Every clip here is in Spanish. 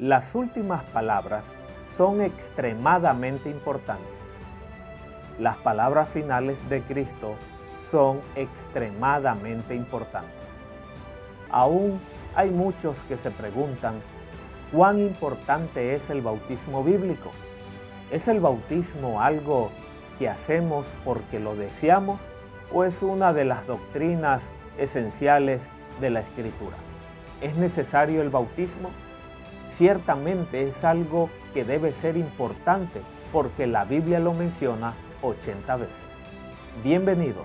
Las últimas palabras son extremadamente importantes. Las palabras finales de Cristo son extremadamente importantes. Aún hay muchos que se preguntan cuán importante es el bautismo bíblico. ¿Es el bautismo algo que hacemos porque lo deseamos o es una de las doctrinas esenciales de la escritura? ¿Es necesario el bautismo? Ciertamente es algo que debe ser importante porque la Biblia lo menciona 80 veces. Bienvenidos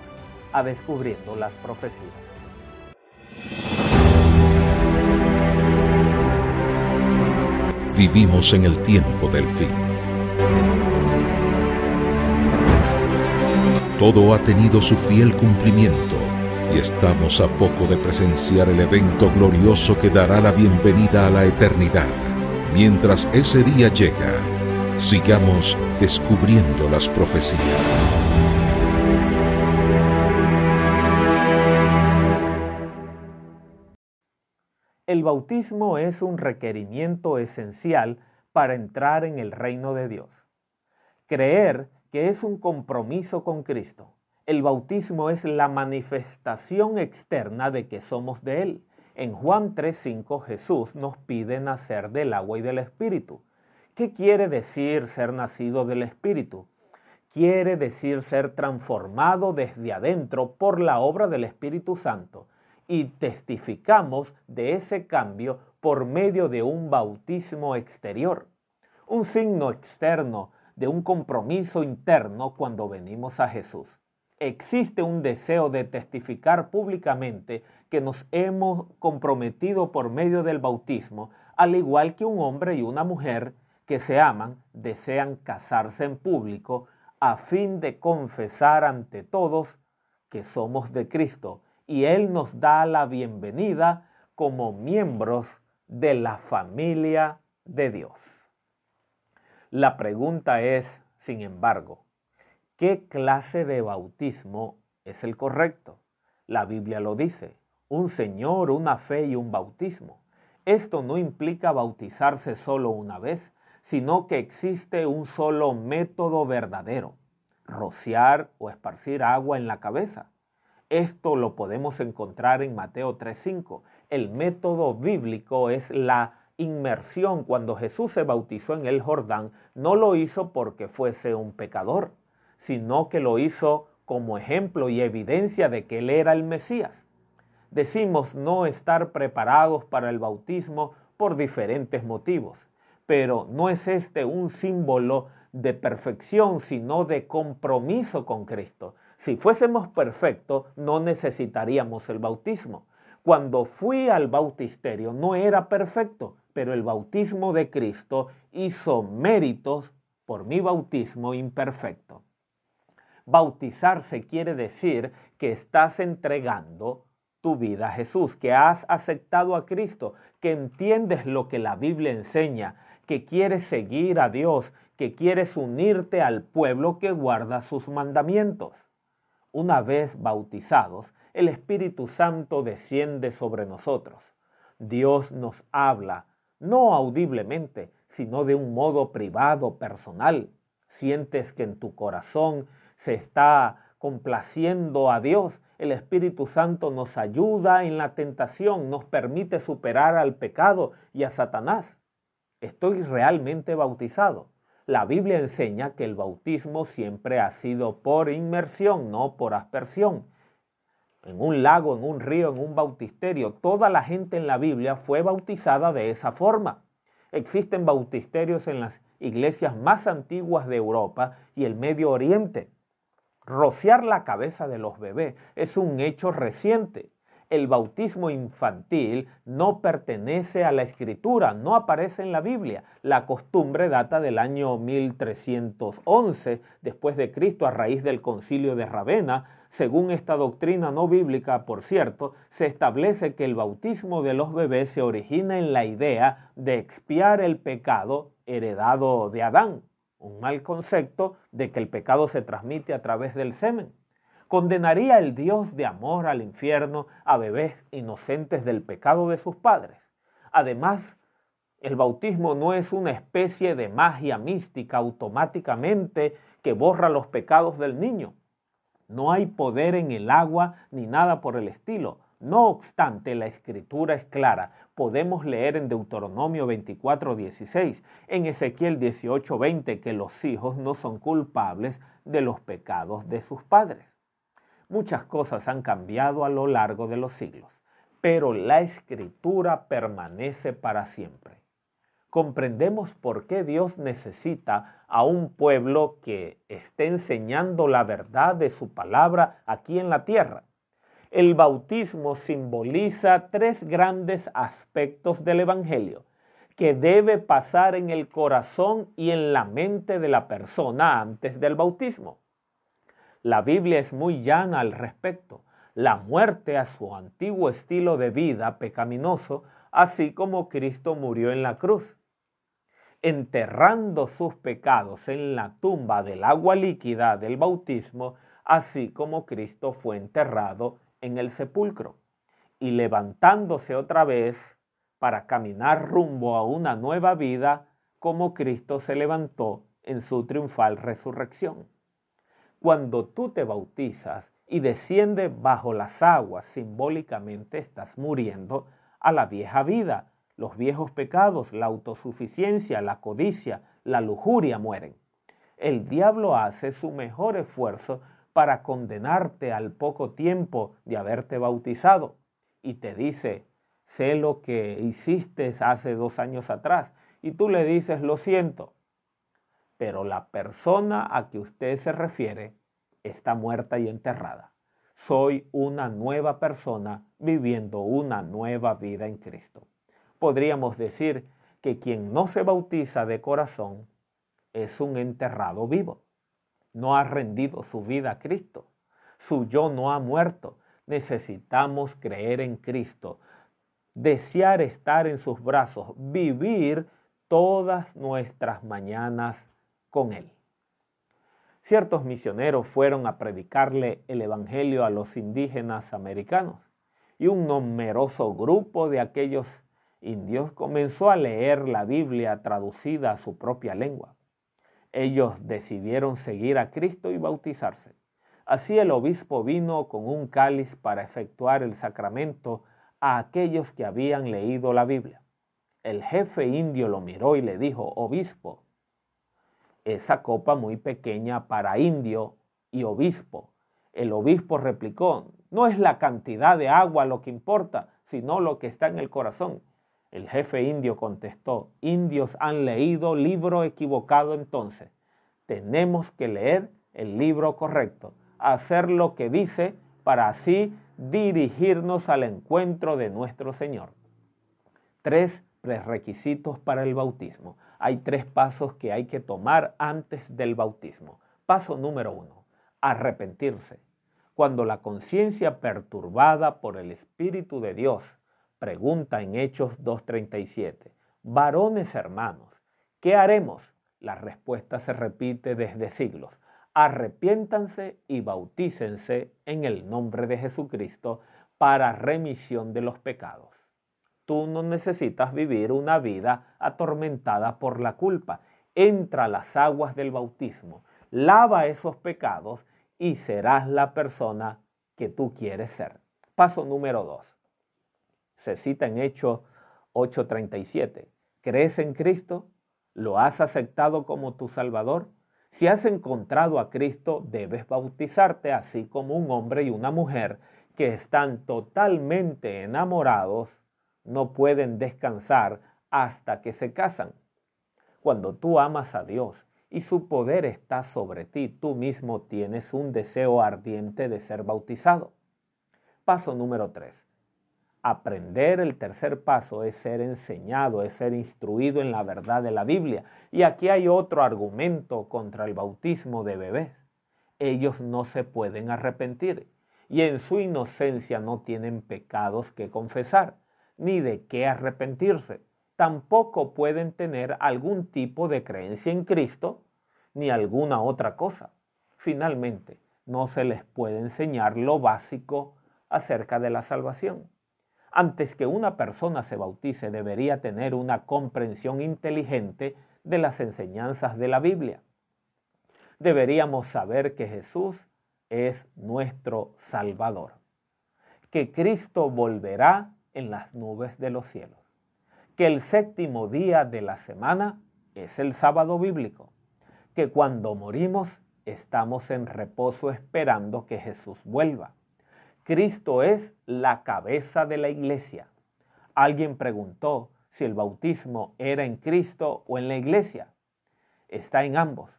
a Descubriendo las Profecías. Vivimos en el tiempo del fin. Todo ha tenido su fiel cumplimiento y estamos a poco de presenciar el evento glorioso que dará la bienvenida a la eternidad. Mientras ese día llega, sigamos descubriendo las profecías. El bautismo es un requerimiento esencial para entrar en el reino de Dios. Creer que es un compromiso con Cristo. El bautismo es la manifestación externa de que somos de Él. En Juan 3:5 Jesús nos pide nacer del agua y del Espíritu. ¿Qué quiere decir ser nacido del Espíritu? Quiere decir ser transformado desde adentro por la obra del Espíritu Santo y testificamos de ese cambio por medio de un bautismo exterior, un signo externo de un compromiso interno cuando venimos a Jesús. Existe un deseo de testificar públicamente que nos hemos comprometido por medio del bautismo, al igual que un hombre y una mujer que se aman desean casarse en público a fin de confesar ante todos que somos de Cristo y Él nos da la bienvenida como miembros de la familia de Dios. La pregunta es, sin embargo, ¿qué clase de bautismo es el correcto? La Biblia lo dice, un Señor, una fe y un bautismo. Esto no implica bautizarse solo una vez, sino que existe un solo método verdadero, rociar o esparcir agua en la cabeza. Esto lo podemos encontrar en Mateo 3.5. El método bíblico es la inmersión. Cuando Jesús se bautizó en el Jordán, no lo hizo porque fuese un pecador, sino que lo hizo como ejemplo y evidencia de que él era el Mesías. Decimos no estar preparados para el bautismo por diferentes motivos, pero no es este un símbolo de perfección, sino de compromiso con Cristo. Si fuésemos perfectos, no necesitaríamos el bautismo. Cuando fui al bautisterio no era perfecto, pero el bautismo de Cristo hizo méritos por mi bautismo imperfecto. Bautizarse quiere decir que estás entregando tu vida a Jesús, que has aceptado a Cristo, que entiendes lo que la Biblia enseña, que quieres seguir a Dios, que quieres unirte al pueblo que guarda sus mandamientos. Una vez bautizados, el Espíritu Santo desciende sobre nosotros. Dios nos habla, no audiblemente, sino de un modo privado, personal. Sientes que en tu corazón se está complaciendo a Dios. El Espíritu Santo nos ayuda en la tentación, nos permite superar al pecado y a Satanás. Estoy realmente bautizado. La Biblia enseña que el bautismo siempre ha sido por inmersión, no por aspersión. En un lago, en un río, en un bautisterio, toda la gente en la Biblia fue bautizada de esa forma. Existen bautisterios en las iglesias más antiguas de Europa y el Medio Oriente. Rociar la cabeza de los bebés es un hecho reciente el bautismo infantil no pertenece a la escritura, no aparece en la Biblia. La costumbre data del año 1311 después de Cristo a raíz del concilio de Ravenna. Según esta doctrina no bíblica, por cierto, se establece que el bautismo de los bebés se origina en la idea de expiar el pecado heredado de Adán, un mal concepto de que el pecado se transmite a través del semen. ¿Condenaría el Dios de amor al infierno a bebés inocentes del pecado de sus padres? Además, El bautismo no es una especie de magia mística automáticamente que borra los pecados del niño. No hay poder en el agua ni nada por el estilo. No obstante, la escritura es clara. Podemos leer en Deuteronomio 24:16, en Ezequiel 18:20 que los hijos no son culpables de los pecados de sus padres. Muchas cosas han cambiado a lo largo de los siglos, pero la escritura permanece para siempre. Comprendemos por qué Dios necesita a un pueblo que esté enseñando la verdad de su palabra aquí en la tierra el bautismo simboliza tres grandes aspectos del Evangelio que debe pasar en el corazón y en la mente de la persona antes del bautismo. La Biblia es muy llana al respecto. La muerte a su antiguo estilo de vida pecaminoso, así como Cristo murió en la cruz. Enterrando sus pecados en la tumba del agua líquida del bautismo, así como Cristo fue enterrado en el sepulcro y levantándose otra vez para caminar rumbo a una nueva vida como Cristo se levantó en su triunfal resurrección. Cuando tú te bautizas y desciendes bajo las aguas, simbólicamente estás muriendo a la vieja vida. Los viejos pecados, la autosuficiencia, la codicia, la lujuria mueren. El diablo hace su mejor esfuerzo para condenarte al poco tiempo de haberte bautizado y te dice, sé lo que hiciste hace dos años atrás y tú le dices, lo siento, pero la persona a que usted se refiere está muerta y enterrada. Soy una nueva persona viviendo una nueva vida en Cristo. Podríamos decir que quien no se bautiza de corazón es un enterrado vivo no ha rendido su vida a Cristo. Su yo no ha muerto. Necesitamos creer en Cristo, desear estar en sus brazos, vivir todas nuestras mañanas con Él. Ciertos misioneros fueron a predicarle el Evangelio a los indígenas americanos y un numeroso grupo de aquellos indios comenzó a leer la Biblia traducida a su propia lengua ellos decidieron seguir a Cristo y bautizarse. Así el obispo vino con un cáliz para efectuar el sacramento a aquellos que habían leído la Biblia. El jefe indio lo miró y le dijo, obispo, esa copa muy pequeña para indio y obispo. El obispo replicó, no es la cantidad de agua lo que importa, sino lo que está en el corazón. El jefe indio contestó, indios han leído libro equivocado entonces. Tenemos que leer el libro correcto, hacer lo que dice para así dirigirnos al encuentro de nuestro Señor. Tres prerequisitos para el bautismo. Hay tres pasos que hay que tomar antes del bautismo. Paso número uno, arrepentirse. Cuando la conciencia perturbada por el Espíritu de Dios Pregunta en Hechos 2.37. Varones hermanos, ¿qué haremos? La respuesta se repite desde siglos. Arrepiéntanse y bautícense en el nombre de Jesucristo para remisión de los pecados. Tú no necesitas vivir una vida atormentada por la culpa. Entra a las aguas del bautismo, lava esos pecados y serás la persona que tú quieres ser. Paso número 2 se cita en Hechos 8:37. ¿Crees en Cristo? ¿Lo has aceptado como tu Salvador? Si has encontrado a Cristo, debes bautizarte, así como un hombre y una mujer que están totalmente enamorados no pueden descansar hasta que se casan. Cuando tú amas a Dios y su poder está sobre ti, tú mismo tienes un deseo ardiente de ser bautizado. Paso número 3 aprender, el tercer paso es ser enseñado, es ser instruido en la verdad de la Biblia. Y aquí hay otro argumento contra el bautismo de bebés. Ellos no se pueden arrepentir y en su inocencia no tienen pecados que confesar, ni de qué arrepentirse. Tampoco pueden tener algún tipo de creencia en Cristo, ni alguna otra cosa. Finalmente, no se les puede enseñar lo básico acerca de la salvación. Antes que una persona se bautice debería tener una comprensión inteligente de las enseñanzas de la Biblia. Deberíamos saber que Jesús es nuestro Salvador, que Cristo volverá en las nubes de los cielos, que el séptimo día de la semana es el sábado bíblico, que cuando morimos estamos en reposo esperando que Jesús vuelva. Cristo es la cabeza de la iglesia. Alguien preguntó si el bautismo era en Cristo o en la iglesia. Está en ambos.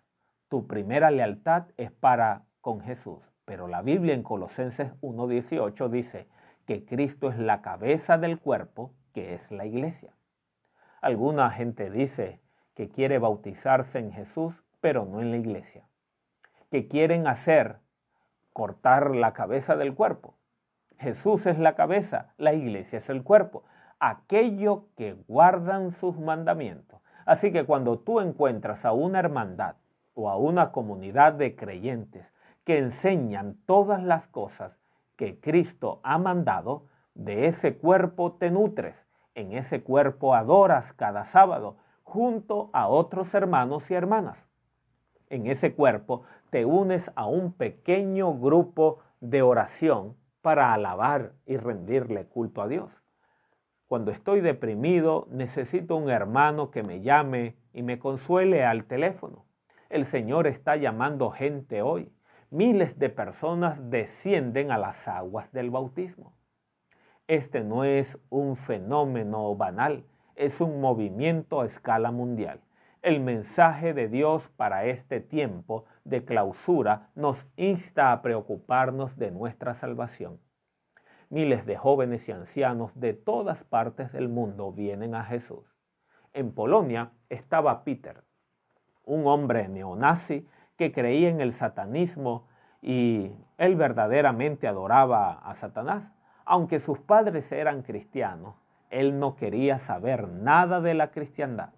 Tu primera lealtad es para con Jesús, pero la Biblia en Colosenses 1.18 dice que Cristo es la cabeza del cuerpo, que es la iglesia. Alguna gente dice que quiere bautizarse en Jesús, pero no en la iglesia. Que quieren hacer cortar la cabeza del cuerpo. Jesús es la cabeza, la iglesia es el cuerpo. Aquello que guardan sus mandamientos. Así que cuando tú encuentras a una hermandad o a una comunidad de creyentes que enseñan todas las cosas que Cristo ha mandado, de ese cuerpo te nutres, en ese cuerpo adoras cada sábado junto a otros hermanos y hermanas. En ese cuerpo te unes a un pequeño grupo de oración para alabar y rendirle culto a Dios. Cuando estoy deprimido, necesito un hermano que me llame y me consuele al teléfono. El Señor está llamando gente hoy. Miles de personas descienden a las aguas del bautismo. Este no es un fenómeno banal, es un movimiento a escala mundial. El mensaje de Dios para este tiempo de clausura nos insta a preocuparnos de nuestra salvación. Miles de jóvenes y ancianos de todas partes del mundo vienen a Jesús. En Polonia estaba Peter, un hombre neonazi que creía en el satanismo y él verdaderamente adoraba a Satanás. Aunque sus padres eran cristianos, él no quería saber nada de la cristiandad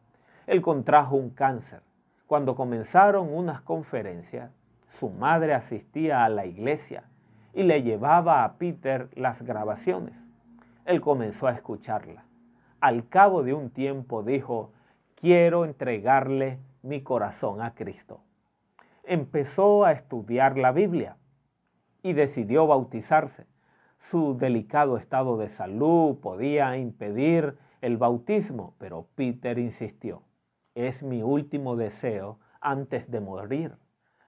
él contrajo un cáncer. Cuando comenzaron unas conferencias, su madre asistía a la iglesia y le llevaba a Peter las grabaciones. Él comenzó a escucharla. Al cabo de un tiempo dijo, quiero entregarle mi corazón a Cristo. Empezó a estudiar la Biblia y decidió bautizarse. Su delicado estado de salud podía impedir el bautismo, pero Peter insistió es mi último deseo antes de morir.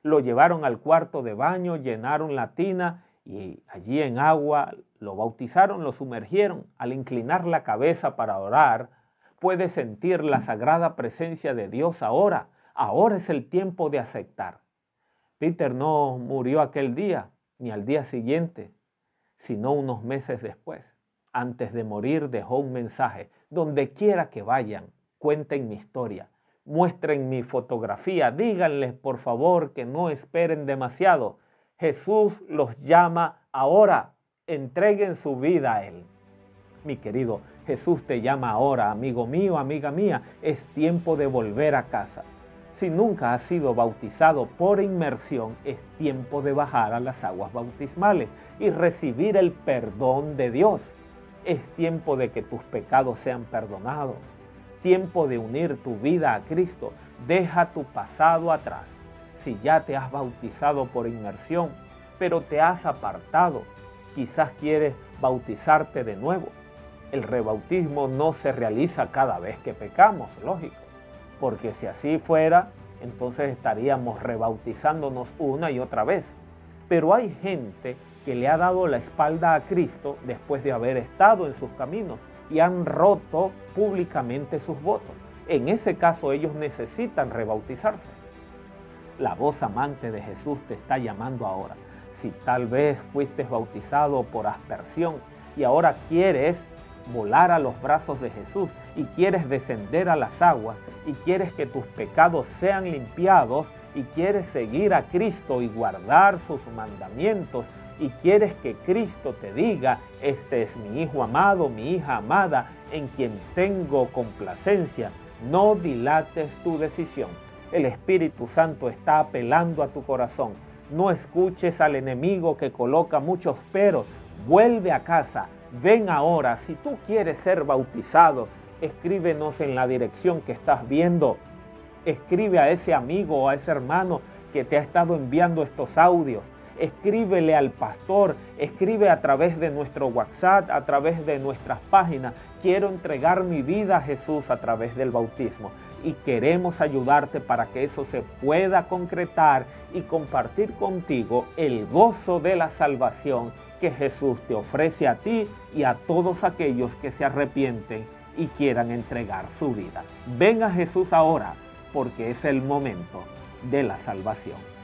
Lo llevaron al cuarto de baño, llenaron la tina y allí en agua lo bautizaron, lo sumergieron. Al inclinar la cabeza para orar, puede sentir la sagrada presencia de Dios ahora. Ahora es el tiempo de aceptar. Peter no murió aquel día ni al día siguiente, sino unos meses después. Antes de morir dejó un mensaje. Donde quiera que vayan, cuenten mi historia muestren mi fotografía, díganles por favor que no esperen demasiado. Jesús los llama ahora, entreguen su vida a Él. Mi querido, Jesús te llama ahora, amigo mío, amiga mía, es tiempo de volver a casa. Si nunca has sido bautizado por inmersión, es tiempo de bajar a las aguas bautismales y recibir el perdón de Dios. Es tiempo de que tus pecados sean perdonados tiempo de unir tu vida a Cristo. Deja tu pasado atrás. Si ya te has bautizado por inmersión, pero te has apartado, quizás quieres bautizarte de nuevo. El rebautismo no se realiza cada vez que pecamos, lógico, porque si así fuera, entonces estaríamos rebautizándonos una y otra vez. Pero hay gente que le ha dado la espalda a Cristo después de haber estado en sus caminos y han roto públicamente sus votos. En ese caso ellos necesitan rebautizarse. La voz amante de Jesús te está llamando ahora. Si tal vez fuiste bautizado por aspersión y ahora quieres volar a los brazos de Jesús y quieres descender a las aguas y quieres que tus pecados sean limpiados y quieres seguir a Cristo y guardar sus mandamientos y quieres que Cristo te diga, este es mi hijo amado, mi hija amada, en quien tengo complacencia, no dilates tu decisión. El Espíritu Santo está apelando a tu corazón. No escuches al enemigo que coloca muchos peros. Vuelve a casa, Ven ahora, si tú quieres ser bautizado, escríbenos en la dirección que estás viendo. Escribe a ese amigo o a ese hermano que te ha estado enviando estos audios. Escríbele al pastor, escribe a través de nuestro WhatsApp, a través de nuestras páginas. Quiero entregar mi vida a Jesús a través del bautismo y queremos ayudarte para que eso se pueda concretar y compartir contigo el gozo de la salvación que Jesús te ofrece a ti y a todos aquellos que se arrepienten y quieran entregar su vida. Ven a Jesús ahora porque es el momento de la salvación.